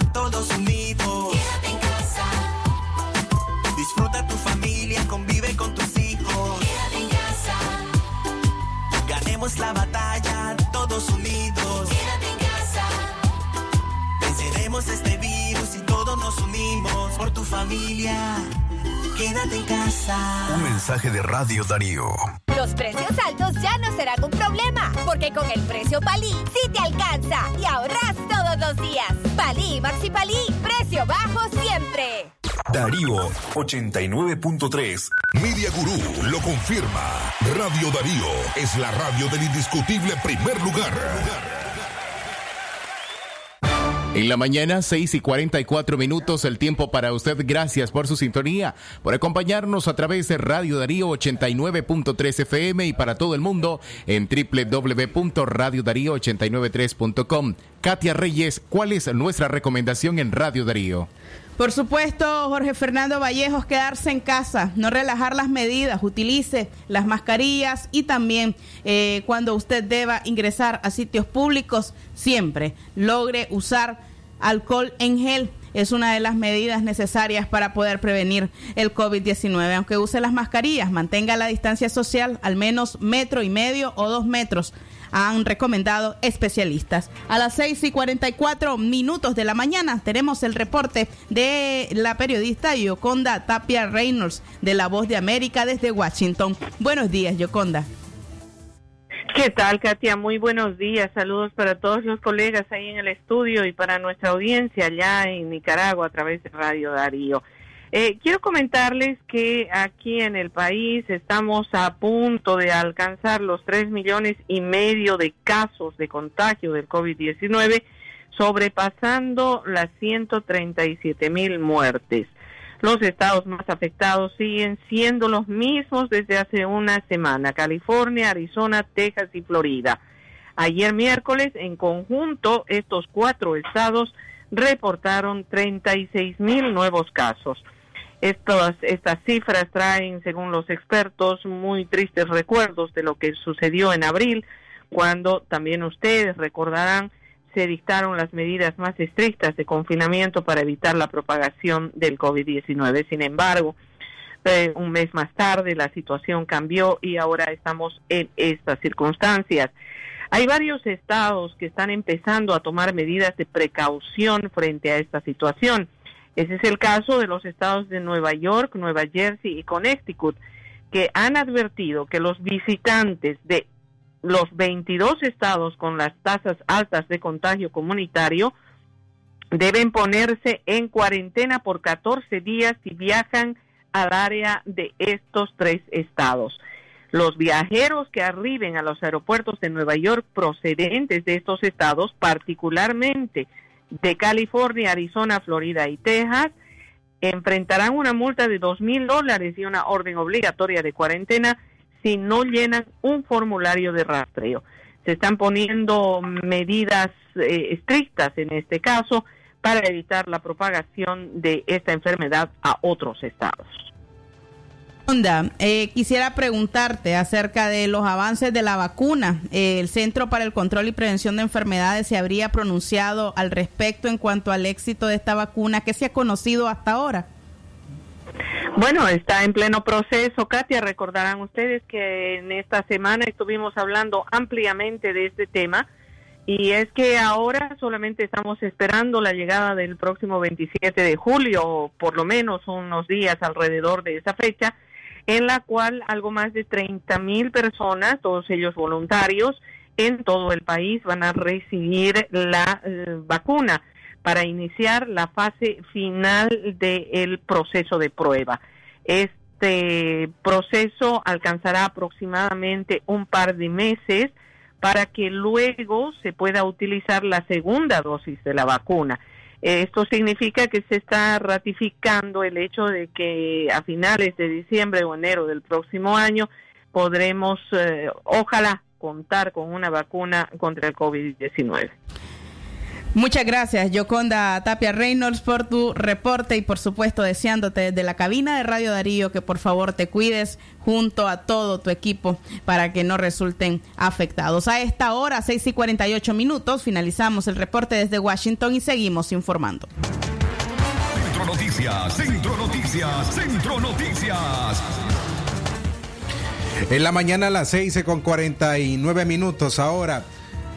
Ganemos la batalla, todos unidos. Quédate en casa. Venceremos este virus y todos nos unimos por tu familia. Quédate en casa. Un mensaje de Radio Darío. Los precios altos ya no serán un problema, porque con el precio Palí sí te alcanza y ahorras todos los días. Palí Maxi Palí, precio bajo siempre. Darío 89.3. Media Gurú lo confirma. Radio Darío es la radio del indiscutible primer lugar. En la mañana, 6 y 44 minutos, el tiempo para usted. Gracias por su sintonía, por acompañarnos a través de Radio Darío 89.3 FM y para todo el mundo en www.radiodarío893.com. Katia Reyes, ¿cuál es nuestra recomendación en Radio Darío? Por supuesto, Jorge Fernando Vallejos, quedarse en casa, no relajar las medidas, utilice las mascarillas y también eh, cuando usted deba ingresar a sitios públicos, siempre logre usar alcohol en gel. Es una de las medidas necesarias para poder prevenir el COVID-19. Aunque use las mascarillas, mantenga la distancia social al menos metro y medio o dos metros han recomendado especialistas. A las 6 y 44 minutos de la mañana tenemos el reporte de la periodista Yoconda Tapia Reynolds de La Voz de América desde Washington. Buenos días, Yoconda. ¿Qué tal, Katia? Muy buenos días. Saludos para todos los colegas ahí en el estudio y para nuestra audiencia allá en Nicaragua a través de Radio Darío. Eh, quiero comentarles que aquí en el país estamos a punto de alcanzar los 3 millones y medio de casos de contagio del COVID-19, sobrepasando las 137 mil muertes. Los estados más afectados siguen siendo los mismos desde hace una semana, California, Arizona, Texas y Florida. Ayer miércoles, en conjunto, estos cuatro estados reportaron 36 mil nuevos casos. Estas, estas cifras traen, según los expertos, muy tristes recuerdos de lo que sucedió en abril, cuando también ustedes recordarán se dictaron las medidas más estrictas de confinamiento para evitar la propagación del COVID-19. Sin embargo, eh, un mes más tarde la situación cambió y ahora estamos en estas circunstancias. Hay varios estados que están empezando a tomar medidas de precaución frente a esta situación. Ese es el caso de los estados de Nueva York, Nueva Jersey y Connecticut, que han advertido que los visitantes de los 22 estados con las tasas altas de contagio comunitario deben ponerse en cuarentena por 14 días si viajan al área de estos tres estados. Los viajeros que arriben a los aeropuertos de Nueva York procedentes de estos estados, particularmente de California, Arizona, Florida y Texas enfrentarán una multa de dos mil dólares y una orden obligatoria de cuarentena si no llenan un formulario de rastreo. Se están poniendo medidas eh, estrictas en este caso para evitar la propagación de esta enfermedad a otros estados. Onda, eh, quisiera preguntarte acerca de los avances de la vacuna. El Centro para el Control y Prevención de Enfermedades se habría pronunciado al respecto en cuanto al éxito de esta vacuna. ¿Qué se ha conocido hasta ahora? Bueno, está en pleno proceso. Katia, recordarán ustedes que en esta semana estuvimos hablando ampliamente de este tema y es que ahora solamente estamos esperando la llegada del próximo 27 de julio, por lo menos unos días alrededor de esa fecha en la cual algo más de 30 mil personas, todos ellos voluntarios, en todo el país van a recibir la eh, vacuna para iniciar la fase final del proceso de prueba. Este proceso alcanzará aproximadamente un par de meses para que luego se pueda utilizar la segunda dosis de la vacuna. Esto significa que se está ratificando el hecho de que a finales de diciembre o enero del próximo año podremos, eh, ojalá, contar con una vacuna contra el COVID-19. Muchas gracias, Yoconda Tapia Reynolds, por tu reporte y por supuesto deseándote desde la cabina de Radio Darío que por favor te cuides junto a todo tu equipo para que no resulten afectados. A esta hora, 6 y 48 minutos, finalizamos el reporte desde Washington y seguimos informando. Centro Noticias, Centro Noticias, Centro Noticias. En la mañana a las 6 con 49 minutos ahora.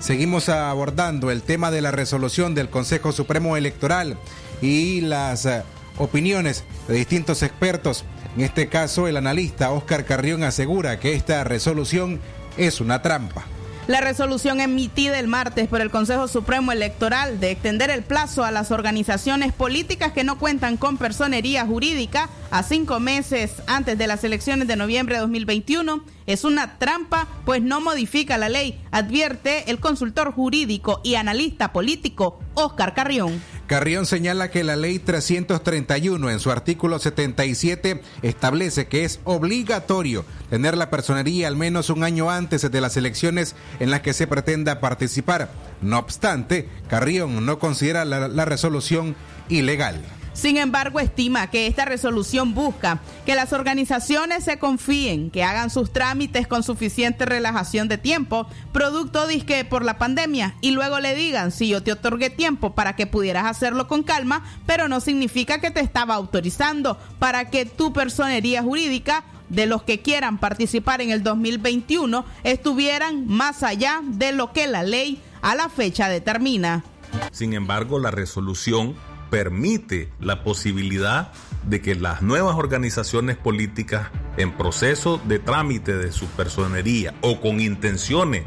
Seguimos abordando el tema de la resolución del Consejo Supremo Electoral y las eh, opiniones de distintos expertos. En este caso, el analista Oscar Carrión asegura que esta resolución es una trampa. La resolución emitida el martes por el Consejo Supremo Electoral de extender el plazo a las organizaciones políticas que no cuentan con personería jurídica a cinco meses antes de las elecciones de noviembre de 2021 es una trampa, pues no modifica la ley, advierte el consultor jurídico y analista político Oscar Carrión. Carrión señala que la ley 331 en su artículo 77 establece que es obligatorio tener la personería al menos un año antes de las elecciones en las que se pretenda participar. No obstante, Carrión no considera la, la resolución ilegal. Sin embargo, estima que esta resolución busca que las organizaciones se confíen, que hagan sus trámites con suficiente relajación de tiempo, producto disque por la pandemia, y luego le digan, si yo te otorgué tiempo para que pudieras hacerlo con calma, pero no significa que te estaba autorizando para que tu personería jurídica de los que quieran participar en el 2021 estuvieran más allá de lo que la ley a la fecha determina. Sin embargo, la resolución permite la posibilidad de que las nuevas organizaciones políticas en proceso de trámite de su personería o con intenciones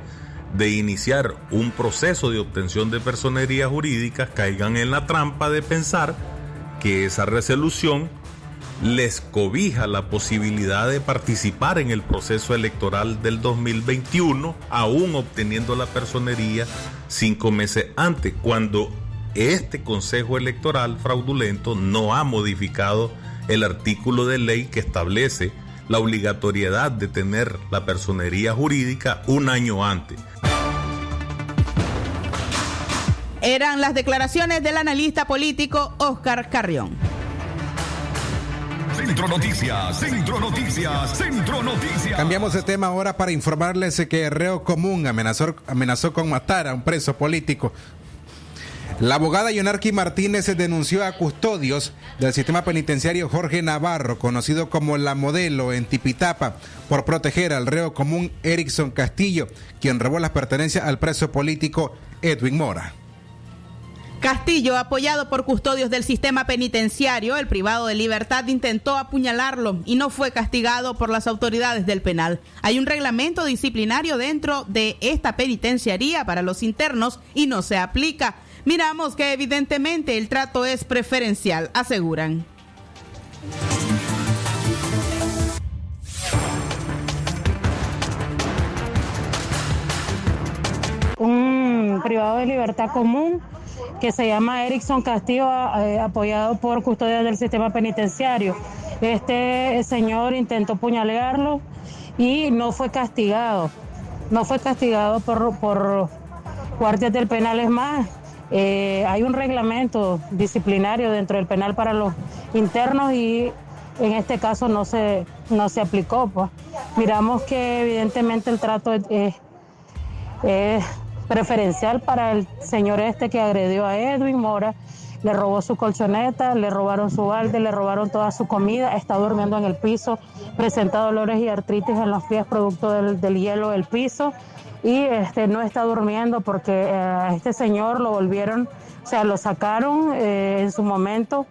de iniciar un proceso de obtención de personería jurídica caigan en la trampa de pensar que esa resolución les cobija la posibilidad de participar en el proceso electoral del 2021, aún obteniendo la personería cinco meses antes, cuando este Consejo Electoral fraudulento no ha modificado el artículo de ley que establece la obligatoriedad de tener la personería jurídica un año antes. Eran las declaraciones del analista político Oscar Carrión. Centro Noticias, Centro Noticias, Centro Noticias. Cambiamos de tema ahora para informarles que reo común amenazó, amenazó con matar a un preso político. La abogada Yonarqui Martínez denunció a custodios del sistema penitenciario Jorge Navarro, conocido como la modelo en Tipitapa, por proteger al reo común Erickson Castillo, quien robó las pertenencias al preso político Edwin Mora. Castillo, apoyado por custodios del sistema penitenciario, el privado de libertad intentó apuñalarlo y no fue castigado por las autoridades del penal. Hay un reglamento disciplinario dentro de esta penitenciaría para los internos y no se aplica. Miramos que evidentemente el trato es preferencial, aseguran. un privado de libertad común que se llama Erickson Castillo, eh, apoyado por custodias del sistema penitenciario. Este señor intentó puñalearlo y no fue castigado. No fue castigado por, por guardias del penal. Es más, eh, hay un reglamento disciplinario dentro del penal para los internos y en este caso no se, no se aplicó. Pues. Miramos que evidentemente el trato es, preferencial para el señor este que agredió a Edwin Mora. Le robó su colchoneta, le robaron su balde, le robaron toda su comida, está durmiendo en el piso, presenta dolores y artritis en los pies producto del, del hielo del piso y este, no está durmiendo porque eh, a este señor lo volvieron, o sea, lo sacaron eh, en su momento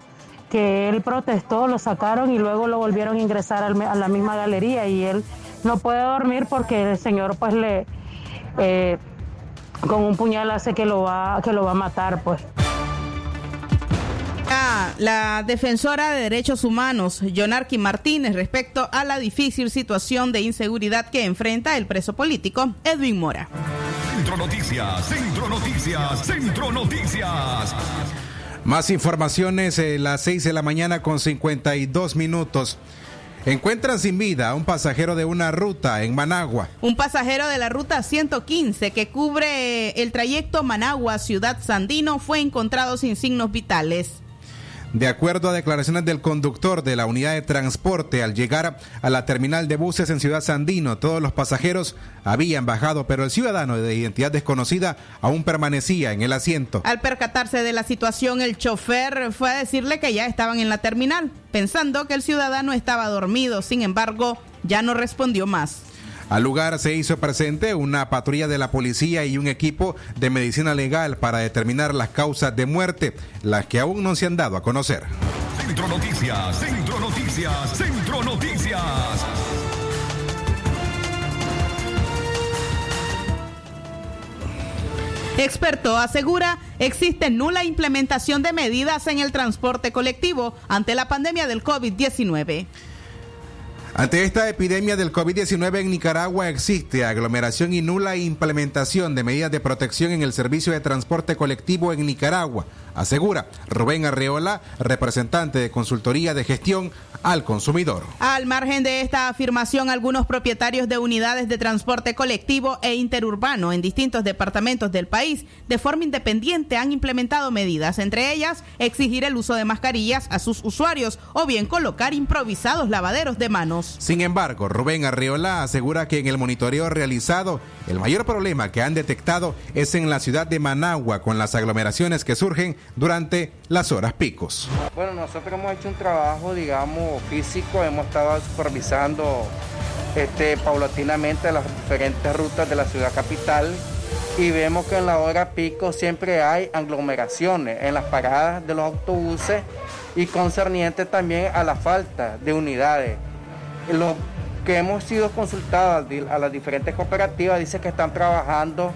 que él protestó, lo sacaron y luego lo volvieron a ingresar al a la misma galería y él no puede dormir porque el señor pues le eh, con un puñal hace que lo va que lo va a matar pues. La defensora de derechos humanos, Yonarqui Martínez, respecto a la difícil situación de inseguridad que enfrenta el preso político Edwin Mora. Centro Noticias, Centro Noticias, Centro Noticias. Más informaciones, eh, las 6 de la mañana con 52 minutos. Encuentran sin vida a un pasajero de una ruta en Managua. Un pasajero de la ruta 115 que cubre el trayecto Managua-Ciudad Sandino fue encontrado sin signos vitales. De acuerdo a declaraciones del conductor de la unidad de transporte, al llegar a la terminal de buses en Ciudad Sandino, todos los pasajeros habían bajado, pero el ciudadano de identidad desconocida aún permanecía en el asiento. Al percatarse de la situación, el chofer fue a decirle que ya estaban en la terminal, pensando que el ciudadano estaba dormido. Sin embargo, ya no respondió más. Al lugar se hizo presente una patrulla de la policía y un equipo de medicina legal para determinar las causas de muerte, las que aún no se han dado a conocer. Centro Noticias, Centro Noticias, Centro Noticias. Experto asegura existe nula implementación de medidas en el transporte colectivo ante la pandemia del COVID-19. Ante esta epidemia del COVID-19 en Nicaragua existe aglomeración y nula implementación de medidas de protección en el servicio de transporte colectivo en Nicaragua, asegura Rubén Arreola, representante de consultoría de gestión al consumidor. Al margen de esta afirmación, algunos propietarios de unidades de transporte colectivo e interurbano en distintos departamentos del país de forma independiente han implementado medidas, entre ellas exigir el uso de mascarillas a sus usuarios o bien colocar improvisados lavaderos de manos. Sin embargo, Rubén Arreola asegura que en el monitoreo realizado, el mayor problema que han detectado es en la ciudad de Managua con las aglomeraciones que surgen durante las horas picos. Bueno, nosotros hemos hecho un trabajo, digamos, físico, hemos estado supervisando este, paulatinamente las diferentes rutas de la ciudad capital y vemos que en la hora pico siempre hay aglomeraciones en las paradas de los autobuses y concerniente también a la falta de unidades. Lo que hemos sido consultados a las diferentes cooperativas dice que están trabajando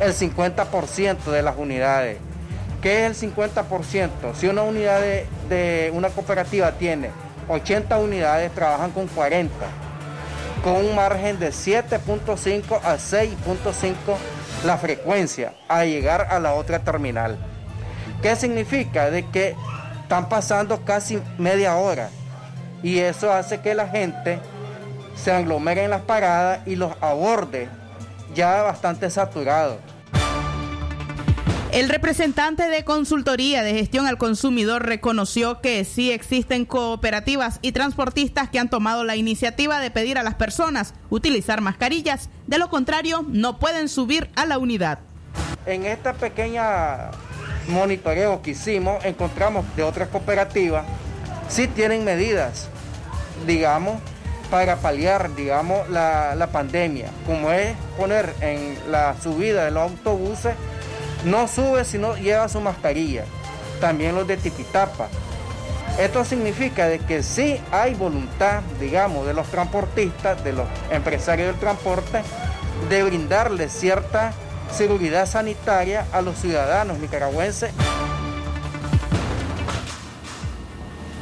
el 50% de las unidades. ¿Qué es el 50%? Si una unidad de, una cooperativa tiene 80 unidades trabajan con 40, con un margen de 7.5 a 6.5 la frecuencia a llegar a la otra terminal. ¿Qué significa? De que están pasando casi media hora y eso hace que la gente se aglomere en las paradas y los aborde ya bastante saturados. El representante de consultoría de gestión al consumidor reconoció que sí existen cooperativas y transportistas que han tomado la iniciativa de pedir a las personas utilizar mascarillas, de lo contrario no pueden subir a la unidad. En esta pequeña monitoreo que hicimos encontramos de otras cooperativas sí tienen medidas, digamos, para paliar, digamos, la, la pandemia, como es poner en la subida de los autobuses no sube si no lleva su mascarilla. También los de tipitapa. Esto significa de que sí hay voluntad, digamos, de los transportistas, de los empresarios del transporte, de brindarle cierta seguridad sanitaria a los ciudadanos nicaragüenses.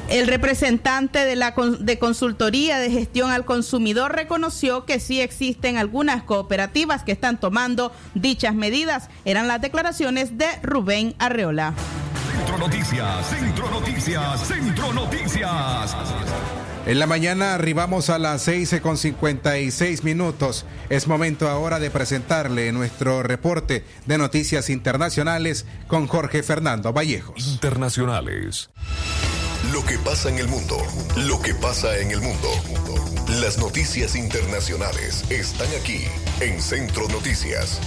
El representante de la de consultoría de gestión al consumidor reconoció que sí existen algunas cooperativas que están tomando dichas medidas. Eran las declaraciones de Rubén Arreola. Centro Noticias, Centro Noticias, Centro Noticias. En la mañana arribamos a las 6 con 56 minutos. Es momento ahora de presentarle nuestro reporte de noticias internacionales con Jorge Fernando Vallejos. Internacionales. Lo que pasa en el mundo, lo que pasa en el mundo. Las noticias internacionales están aquí en Centro Noticias.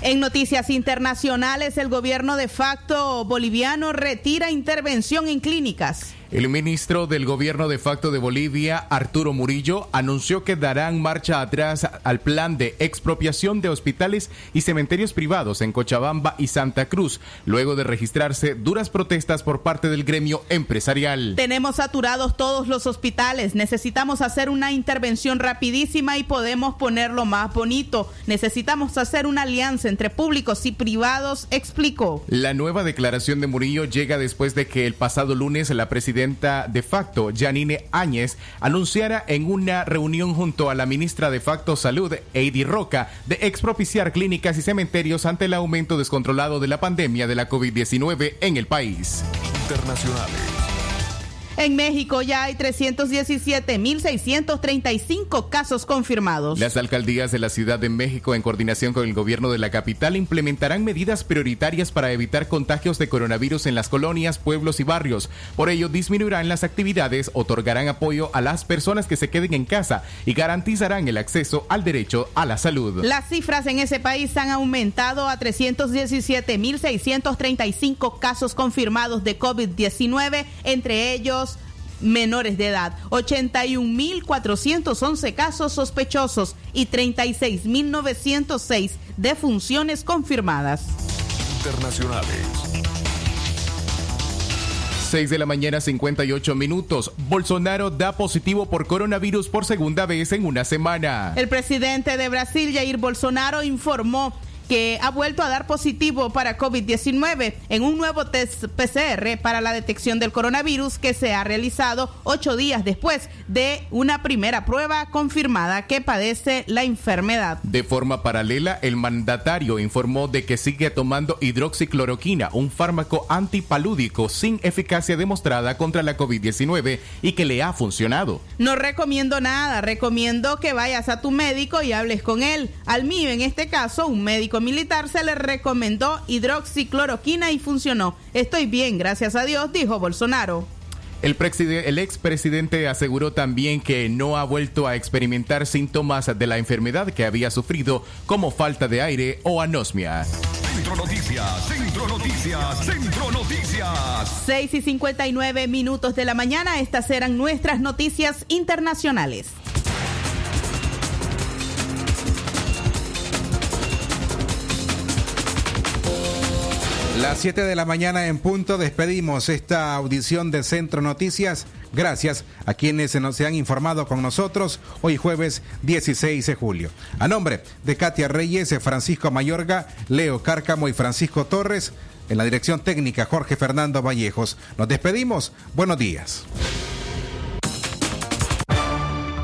En noticias internacionales, el gobierno de facto boliviano retira intervención en clínicas. El ministro del gobierno de facto de Bolivia, Arturo Murillo, anunció que darán marcha atrás al plan de expropiación de hospitales y cementerios privados en Cochabamba y Santa Cruz, luego de registrarse duras protestas por parte del gremio empresarial. Tenemos saturados todos los hospitales, necesitamos hacer una intervención rapidísima y podemos ponerlo más bonito. Necesitamos hacer una alianza entre públicos y privados, explicó. La nueva declaración de Murillo llega después de que el pasado lunes la presidenta de facto, Janine Áñez, anunciara en una reunión junto a la ministra de facto Salud, Heidi Roca, de expropiciar clínicas y cementerios ante el aumento descontrolado de la pandemia de la COVID-19 en el país. En México ya hay 317.635 casos confirmados. Las alcaldías de la Ciudad de México, en coordinación con el gobierno de la capital, implementarán medidas prioritarias para evitar contagios de coronavirus en las colonias, pueblos y barrios. Por ello, disminuirán las actividades, otorgarán apoyo a las personas que se queden en casa y garantizarán el acceso al derecho a la salud. Las cifras en ese país han aumentado a 317.635 casos confirmados de COVID-19, entre ellos menores de edad, 81.411 casos sospechosos y 36.906 defunciones confirmadas. Internacionales. 6 de la mañana 58 minutos. Bolsonaro da positivo por coronavirus por segunda vez en una semana. El presidente de Brasil, Jair Bolsonaro, informó que ha vuelto a dar positivo para COVID-19 en un nuevo test PCR para la detección del coronavirus que se ha realizado ocho días después de una primera prueba confirmada que padece la enfermedad. De forma paralela, el mandatario informó de que sigue tomando hidroxicloroquina, un fármaco antipalúdico sin eficacia demostrada contra la COVID-19 y que le ha funcionado. No recomiendo nada, recomiendo que vayas a tu médico y hables con él. Al mío, en este caso, un médico militar se le recomendó hidroxicloroquina y funcionó. Estoy bien, gracias a Dios, dijo Bolsonaro. El, el expresidente aseguró también que no ha vuelto a experimentar síntomas de la enfermedad que había sufrido, como falta de aire o anosmia. Centro Noticias, Centro Noticias, Centro Noticias. 6 y 59 minutos de la mañana, estas eran nuestras noticias internacionales. Las 7 de la mañana en punto despedimos esta audición de Centro Noticias. Gracias a quienes nos se han informado con nosotros hoy jueves 16 de julio. A nombre de Katia Reyes, Francisco Mayorga, Leo Cárcamo y Francisco Torres, en la dirección técnica Jorge Fernando Vallejos. Nos despedimos. Buenos días.